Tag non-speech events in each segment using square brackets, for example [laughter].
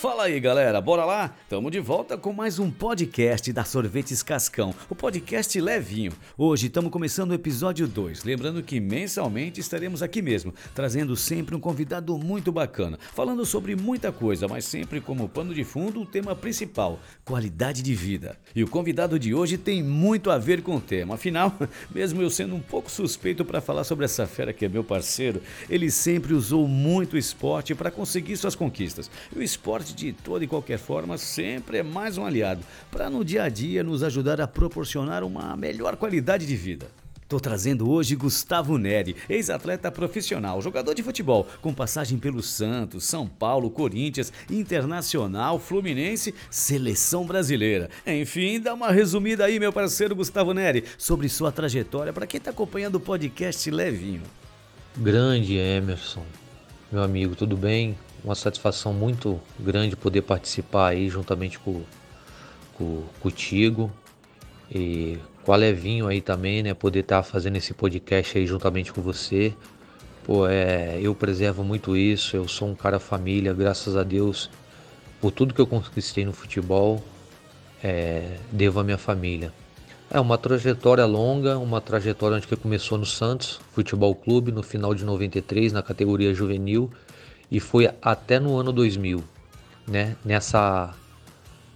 Fala aí, galera, bora lá? Tamo de volta com mais um podcast da Sorvetes Cascão, o podcast levinho. Hoje estamos começando o episódio 2, lembrando que mensalmente estaremos aqui mesmo, trazendo sempre um convidado muito bacana, falando sobre muita coisa, mas sempre como pano de fundo o tema principal, qualidade de vida. E o convidado de hoje tem muito a ver com o tema, afinal, [laughs] mesmo eu sendo um pouco suspeito para falar sobre essa fera que é meu parceiro, ele sempre usou muito esporte para conseguir suas conquistas. E o esporte de toda e qualquer forma, sempre é mais um aliado para no dia a dia nos ajudar a proporcionar uma melhor qualidade de vida. Tô trazendo hoje Gustavo Neri, ex-atleta profissional, jogador de futebol, com passagem pelo Santos, São Paulo, Corinthians, Internacional, Fluminense, Seleção Brasileira. Enfim, dá uma resumida aí, meu parceiro Gustavo Neri, sobre sua trajetória para quem tá acompanhando o podcast Levinho. Grande Emerson, meu amigo, tudo bem? Uma satisfação muito grande poder participar aí juntamente com, com contigo e com a Levinho aí também, né? Poder estar tá fazendo esse podcast aí juntamente com você. Pô, é, eu preservo muito isso, eu sou um cara família, graças a Deus, por tudo que eu conquistei no futebol, é, devo à minha família. É uma trajetória longa, uma trajetória onde que começou no Santos Futebol Clube no final de 93, na categoria juvenil, e foi até no ano 2000, né? Nessa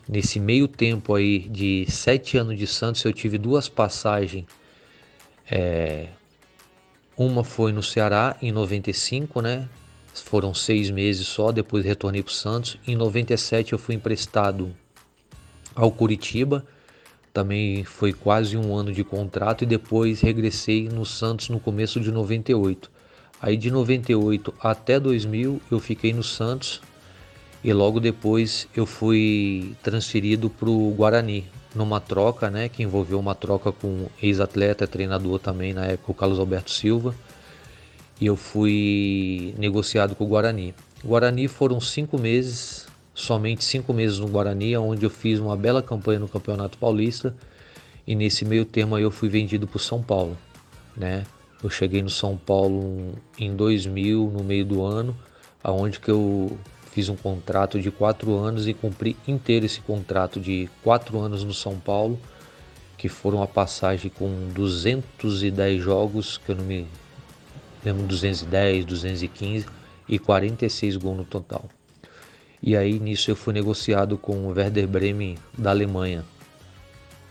nesse meio tempo aí de sete anos de Santos eu tive duas passagens. É, uma foi no Ceará em 95, né? Foram seis meses só, depois retornei para o Santos. Em 97 eu fui emprestado ao Curitiba, também foi quase um ano de contrato e depois regressei no Santos no começo de 98. Aí de 98 até 2000 eu fiquei no Santos e logo depois eu fui transferido para o Guarani numa troca, né, que envolveu uma troca com ex-atleta, treinador também na época, o Carlos Alberto Silva, e eu fui negociado com o Guarani. Guarani foram cinco meses, somente cinco meses no Guarani, onde eu fiz uma bela campanha no Campeonato Paulista e nesse meio termo eu fui vendido para o São Paulo, né? Eu cheguei no São Paulo em 2000, no meio do ano, aonde que eu fiz um contrato de quatro anos e cumpri inteiro esse contrato de quatro anos no São Paulo, que foram a passagem com 210 jogos, que eu não me lembro, 210, 215 e 46 gols no total. E aí nisso eu fui negociado com o Werder Bremen da Alemanha,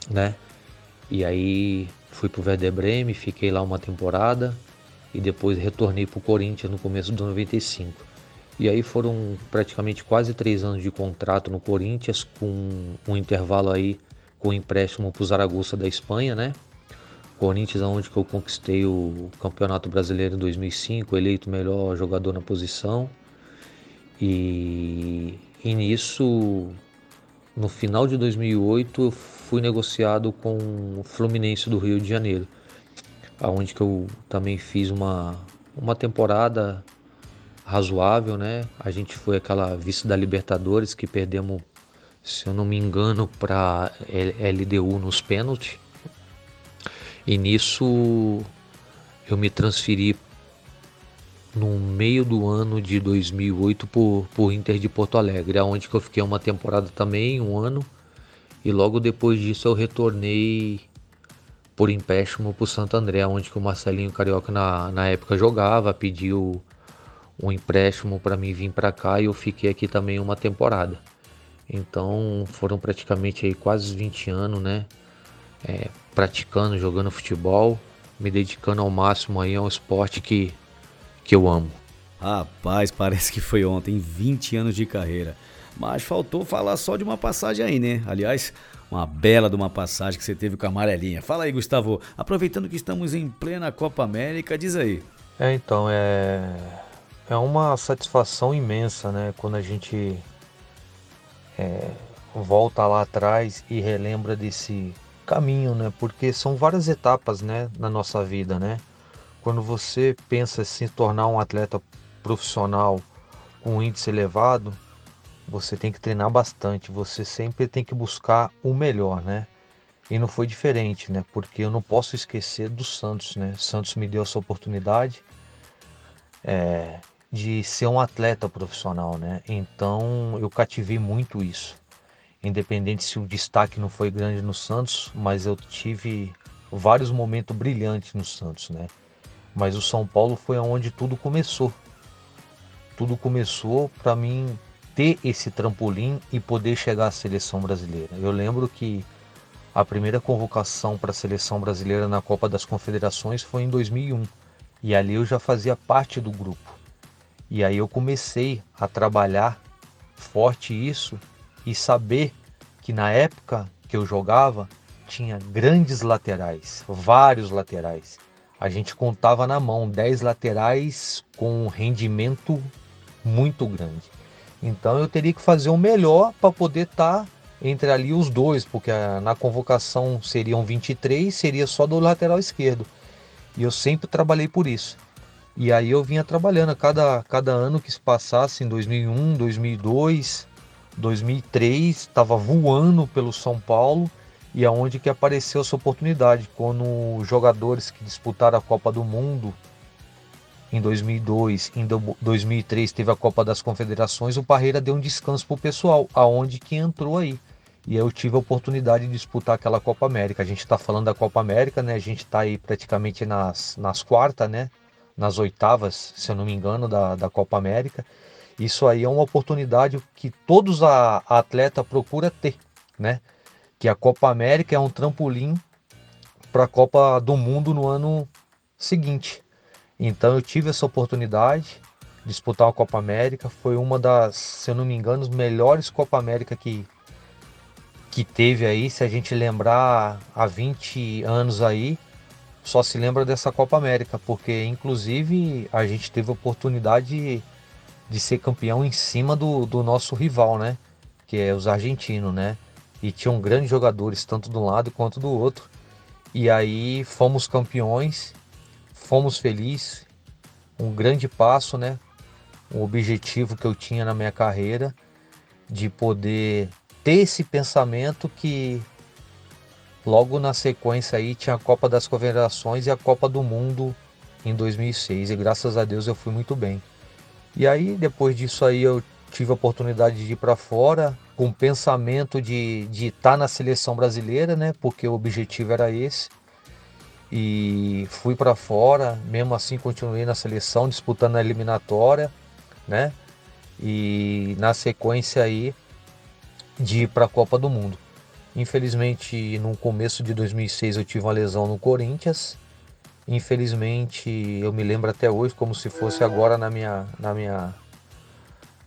né? E aí Fui para o Werder Bremen, fiquei lá uma temporada e depois retornei para o Corinthians no começo do 95. E aí foram praticamente quase três anos de contrato no Corinthians, com um intervalo aí com empréstimo para o Zaragoza da Espanha, né? Corinthians, onde que eu conquistei o Campeonato Brasileiro em 2005, eleito melhor jogador na posição. E, e nisso, no final de 2008, eu fui negociado com o Fluminense do Rio de Janeiro, aonde que eu também fiz uma, uma temporada razoável, né? A gente foi aquela vice da Libertadores que perdemos, se eu não me engano, para LDU nos pênaltis. E nisso eu me transferi no meio do ano de 2008 por, por Inter de Porto Alegre, onde que eu fiquei uma temporada também, um ano. E logo depois disso eu retornei por empréstimo para o Santo André, onde que o Marcelinho Carioca na, na época jogava, pediu um empréstimo para mim vir para cá e eu fiquei aqui também uma temporada. Então foram praticamente aí quase 20 anos, né? É, praticando, jogando futebol, me dedicando ao máximo aí a um esporte que, que eu amo. Rapaz, parece que foi ontem, 20 anos de carreira. Mas faltou falar só de uma passagem aí, né? Aliás, uma bela de uma passagem que você teve com a amarelinha. Fala aí, Gustavo. Aproveitando que estamos em plena Copa América, diz aí. É, então, é, é uma satisfação imensa, né? Quando a gente é, volta lá atrás e relembra desse caminho, né? Porque são várias etapas, né, na nossa vida, né? Quando você pensa em se tornar um atleta profissional com índice elevado, você tem que treinar bastante, você sempre tem que buscar o melhor, né? E não foi diferente, né? Porque eu não posso esquecer do Santos, né? Santos me deu essa oportunidade. É, de ser um atleta profissional, né? Então eu cativei muito isso. Independente se o destaque não foi grande no Santos, mas eu tive vários momentos brilhantes no Santos, né? Mas o São Paulo foi onde tudo começou. Tudo começou para mim ter esse trampolim e poder chegar à seleção brasileira. Eu lembro que a primeira convocação para a seleção brasileira na Copa das Confederações foi em 2001 e ali eu já fazia parte do grupo. E aí eu comecei a trabalhar forte isso e saber que na época que eu jogava tinha grandes laterais, vários laterais. A gente contava na mão 10 laterais com um rendimento muito grande. Então eu teria que fazer o melhor para poder estar tá entre ali os dois, porque na convocação seriam 23, seria só do lateral esquerdo. E eu sempre trabalhei por isso. E aí eu vinha trabalhando cada, cada ano que se passasse, em 2001, 2002, 2003, estava voando pelo São Paulo e aonde que apareceu essa oportunidade, quando jogadores que disputaram a Copa do Mundo em 2002, em 2003 teve a Copa das Confederações, o Parreira deu um descanso pro pessoal, aonde que entrou aí. E eu tive a oportunidade de disputar aquela Copa América. A gente está falando da Copa América, né? A gente está aí praticamente nas, nas quartas, né? Nas oitavas, se eu não me engano, da, da Copa América. Isso aí é uma oportunidade que todos a, a atleta procura ter, né? Que a Copa América é um trampolim para a Copa do Mundo no ano seguinte. Então eu tive essa oportunidade de disputar a Copa América. Foi uma das, se eu não me engano, melhores Copa América que, que teve aí. Se a gente lembrar há 20 anos aí, só se lembra dessa Copa América, porque inclusive a gente teve a oportunidade de ser campeão em cima do, do nosso rival, né? Que é os argentinos, né? E tinham grandes jogadores, tanto de um lado quanto do outro. E aí fomos campeões, fomos felizes, um grande passo, né? Um objetivo que eu tinha na minha carreira de poder ter esse pensamento que logo na sequência aí tinha a Copa das Confederações e a Copa do Mundo em 2006 e graças a Deus eu fui muito bem. E aí, depois disso aí, eu tive a oportunidade de ir para fora com o pensamento de estar tá na seleção brasileira, né? Porque o objetivo era esse. E fui para fora, mesmo assim continuei na seleção, disputando a eliminatória, né? E na sequência aí de ir para a Copa do Mundo. Infelizmente, no começo de 2006 eu tive uma lesão no Corinthians Infelizmente, eu me lembro até hoje como se fosse agora na minha, na minha,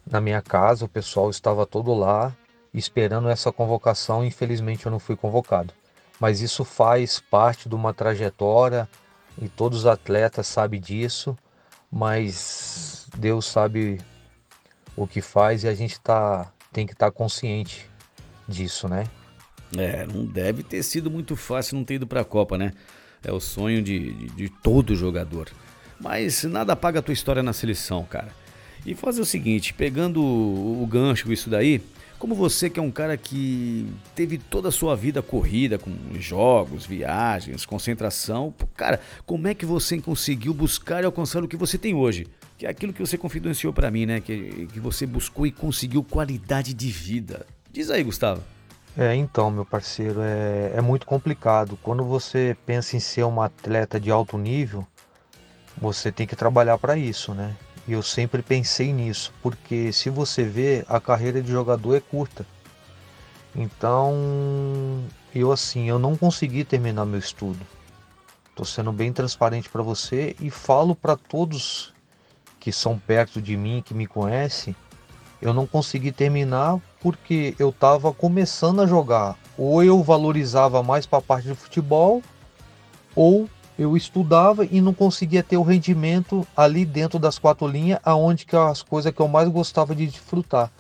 na minha casa. O pessoal estava todo lá esperando essa convocação. Infelizmente, eu não fui convocado. Mas isso faz parte de uma trajetória e todos os atletas sabem disso. Mas Deus sabe o que faz e a gente tá, tem que estar tá consciente disso, né? É, não deve ter sido muito fácil não ter ido para a Copa, né? É o sonho de, de, de todo jogador. Mas nada apaga a tua história na seleção, cara. E fazer o seguinte, pegando o gancho isso daí, como você que é um cara que teve toda a sua vida corrida com jogos, viagens, concentração, cara, como é que você conseguiu buscar e alcançar o que você tem hoje? Que é aquilo que você confidenciou para mim, né? Que, que você buscou e conseguiu qualidade de vida. Diz aí, Gustavo. É, então, meu parceiro, é, é muito complicado. Quando você pensa em ser um atleta de alto nível, você tem que trabalhar para isso, né? E eu sempre pensei nisso, porque se você vê, a carreira de jogador é curta. Então, eu assim, eu não consegui terminar meu estudo. Tô sendo bem transparente para você e falo para todos que são perto de mim, que me conhecem, eu não consegui terminar porque eu estava começando a jogar. Ou eu valorizava mais para a parte de futebol, ou eu estudava e não conseguia ter o rendimento ali dentro das quatro linhas, aonde que as coisas que eu mais gostava de desfrutar.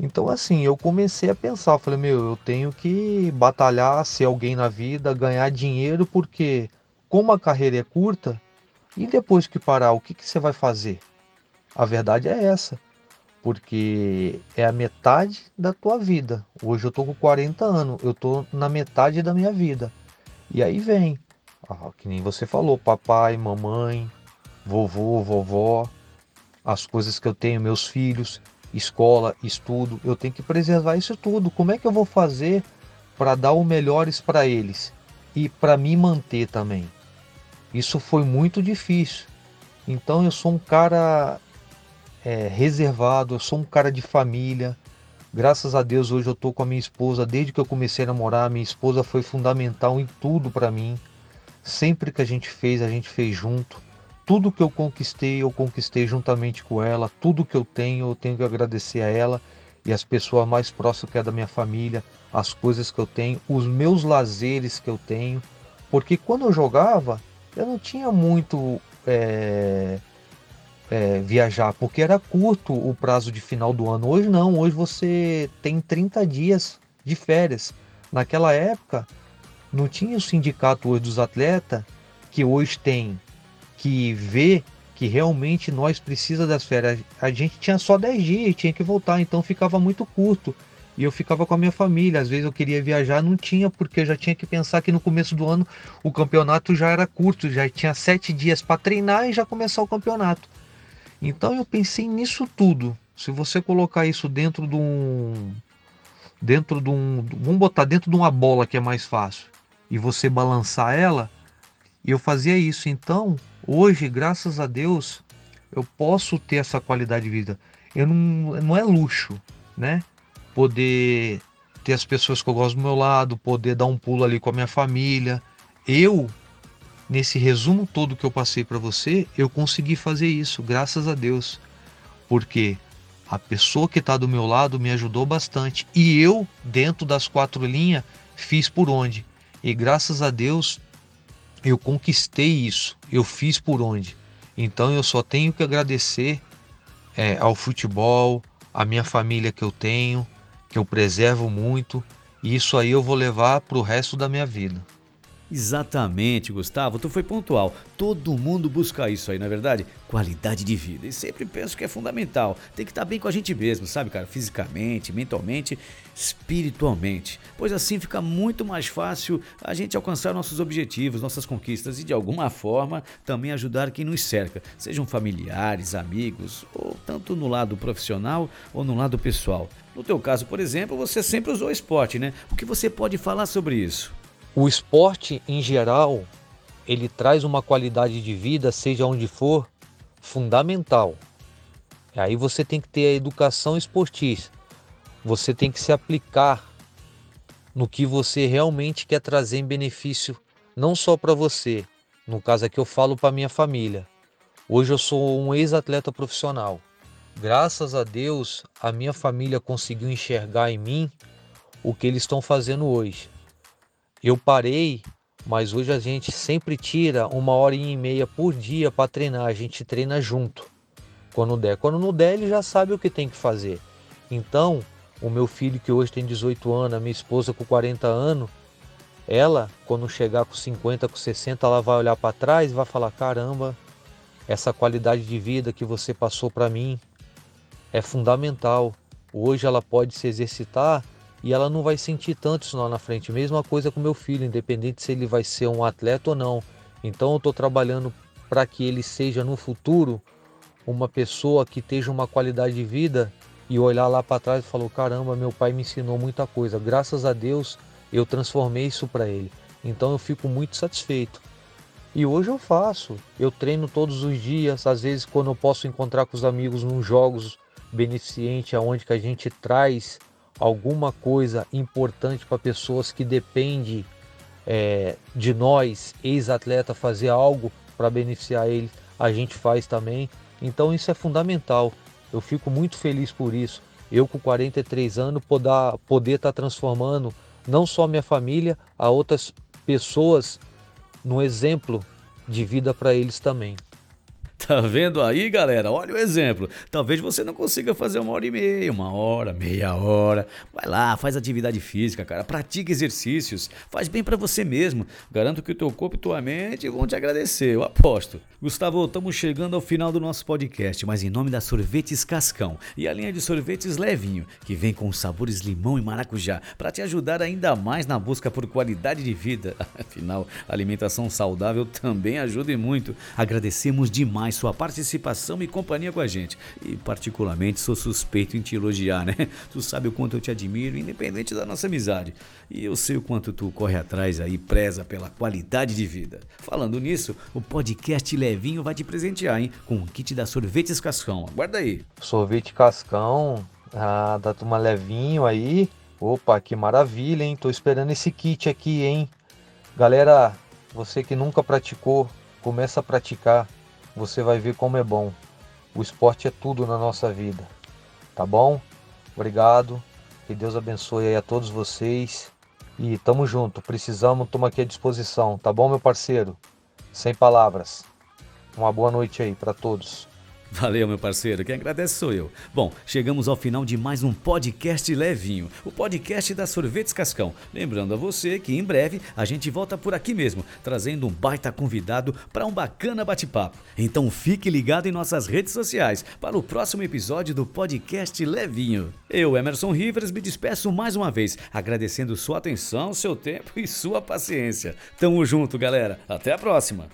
Então assim, eu comecei a pensar, falei, meu, eu tenho que batalhar, ser alguém na vida, ganhar dinheiro, porque como a carreira é curta, e depois que parar, o que, que você vai fazer? A verdade é essa porque é a metade da tua vida. Hoje eu tô com 40 anos, eu tô na metade da minha vida. E aí vem, ah, que nem você falou, papai, mamãe, vovô, vovó, as coisas que eu tenho, meus filhos, escola, estudo, eu tenho que preservar isso tudo. Como é que eu vou fazer para dar o melhores para eles e para me manter também? Isso foi muito difícil. Então eu sou um cara é, reservado, eu sou um cara de família. Graças a Deus hoje eu tô com a minha esposa desde que eu comecei a namorar. Minha esposa foi fundamental em tudo para mim. Sempre que a gente fez, a gente fez junto. Tudo que eu conquistei, eu conquistei juntamente com ela. Tudo que eu tenho, eu tenho que agradecer a ela e as pessoas mais próximas que é da minha família, as coisas que eu tenho, os meus lazeres que eu tenho. Porque quando eu jogava, eu não tinha muito é, é, viajar, porque era curto o prazo de final do ano. Hoje não, hoje você tem 30 dias de férias. Naquela época, não tinha o sindicato hoje dos atletas, que hoje tem que ver que realmente nós precisa das férias. A gente tinha só 10 dias tinha que voltar, então ficava muito curto. E eu ficava com a minha família. Às vezes eu queria viajar, não tinha, porque já tinha que pensar que no começo do ano o campeonato já era curto, já tinha sete dias para treinar e já começar o campeonato. Então eu pensei nisso tudo. Se você colocar isso dentro de um. Dentro de um. Vamos botar dentro de uma bola que é mais fácil. E você balançar ela. E eu fazia isso. Então, Hoje, graças a Deus, eu posso ter essa qualidade de vida. Eu não, não é luxo, né? Poder ter as pessoas que eu gosto do meu lado, poder dar um pulo ali com a minha família. Eu, nesse resumo todo que eu passei para você, eu consegui fazer isso, graças a Deus. Porque a pessoa que está do meu lado me ajudou bastante. E eu, dentro das quatro linhas, fiz por onde. E graças a Deus, eu conquistei isso, eu fiz por onde. Então eu só tenho que agradecer é, ao futebol, à minha família que eu tenho, que eu preservo muito, e isso aí eu vou levar para o resto da minha vida. Exatamente, Gustavo, tu foi pontual. Todo mundo busca isso aí, na é verdade? Qualidade de vida. E sempre penso que é fundamental. Tem que estar bem com a gente mesmo, sabe, cara? Fisicamente, mentalmente, espiritualmente. Pois assim fica muito mais fácil a gente alcançar nossos objetivos, nossas conquistas e de alguma forma também ajudar quem nos cerca, sejam familiares, amigos, ou tanto no lado profissional ou no lado pessoal. No teu caso, por exemplo, você sempre usou esporte, né? O que você pode falar sobre isso? O esporte em geral, ele traz uma qualidade de vida, seja onde for, fundamental. Aí você tem que ter a educação esportista. Você tem que se aplicar no que você realmente quer trazer em benefício, não só para você. No caso aqui eu falo para minha família. Hoje eu sou um ex-atleta profissional. Graças a Deus, a minha família conseguiu enxergar em mim o que eles estão fazendo hoje. Eu parei, mas hoje a gente sempre tira uma hora e meia por dia para treinar. A gente treina junto quando der. Quando não der, ele já sabe o que tem que fazer. Então, o meu filho que hoje tem 18 anos, a minha esposa com 40 anos, ela, quando chegar com 50, com 60, ela vai olhar para trás e vai falar: caramba, essa qualidade de vida que você passou para mim é fundamental. Hoje ela pode se exercitar e ela não vai sentir tanto isso lá na frente. Mesma coisa com meu filho, independente se ele vai ser um atleta ou não. Então eu estou trabalhando para que ele seja no futuro uma pessoa que tenha uma qualidade de vida e olhar lá para trás e falou: caramba, meu pai me ensinou muita coisa. Graças a Deus eu transformei isso para ele. Então eu fico muito satisfeito. E hoje eu faço. Eu treino todos os dias, às vezes quando eu posso encontrar com os amigos nos jogos beneficente aonde que a gente traz alguma coisa importante para pessoas que dependem é, de nós, ex-atleta, fazer algo para beneficiar eles, a gente faz também. Então isso é fundamental. Eu fico muito feliz por isso. Eu com 43 anos poder estar tá transformando não só minha família, a outras pessoas no exemplo de vida para eles também. Tá vendo aí, galera? Olha o exemplo. Talvez você não consiga fazer uma hora e meia, uma hora, meia hora. Vai lá, faz atividade física, cara. Pratique exercícios. Faz bem para você mesmo. Garanto que o teu corpo e tua mente vão te agradecer, eu aposto. Gustavo, estamos chegando ao final do nosso podcast, mas em nome da Sorvetes Cascão e a linha de sorvetes Levinho, que vem com sabores limão e maracujá, para te ajudar ainda mais na busca por qualidade de vida. [laughs] Afinal, alimentação saudável também ajuda e muito. Agradecemos demais demais sua participação e companhia com a gente. E particularmente sou suspeito em te elogiar, né? [laughs] Tu sabe o quanto eu te admiro, independente da nossa amizade. E eu sei o quanto tu corre atrás aí, preza pela qualidade de vida. Falando nisso, o podcast Levinho vai te presentear, hein? Com um kit da Sorvetes Cascão. Aguarda aí. Sorvete Cascão, ah, da turma Levinho aí. Opa, que maravilha, hein? Tô esperando esse kit aqui, hein? Galera, você que nunca praticou, começa a praticar. Você vai ver como é bom. O esporte é tudo na nossa vida. Tá bom? Obrigado. Que Deus abençoe aí a todos vocês. E tamo junto. Precisamos, tamo aqui à disposição. Tá bom, meu parceiro? Sem palavras. Uma boa noite aí para todos. Valeu, meu parceiro. Quem agradece sou eu. Bom, chegamos ao final de mais um podcast levinho, o podcast da Sorvetes Cascão. Lembrando a você que em breve a gente volta por aqui mesmo, trazendo um baita convidado para um bacana bate-papo. Então fique ligado em nossas redes sociais para o próximo episódio do podcast levinho. Eu, Emerson Rivers, me despeço mais uma vez, agradecendo sua atenção, seu tempo e sua paciência. Tamo junto, galera. Até a próxima.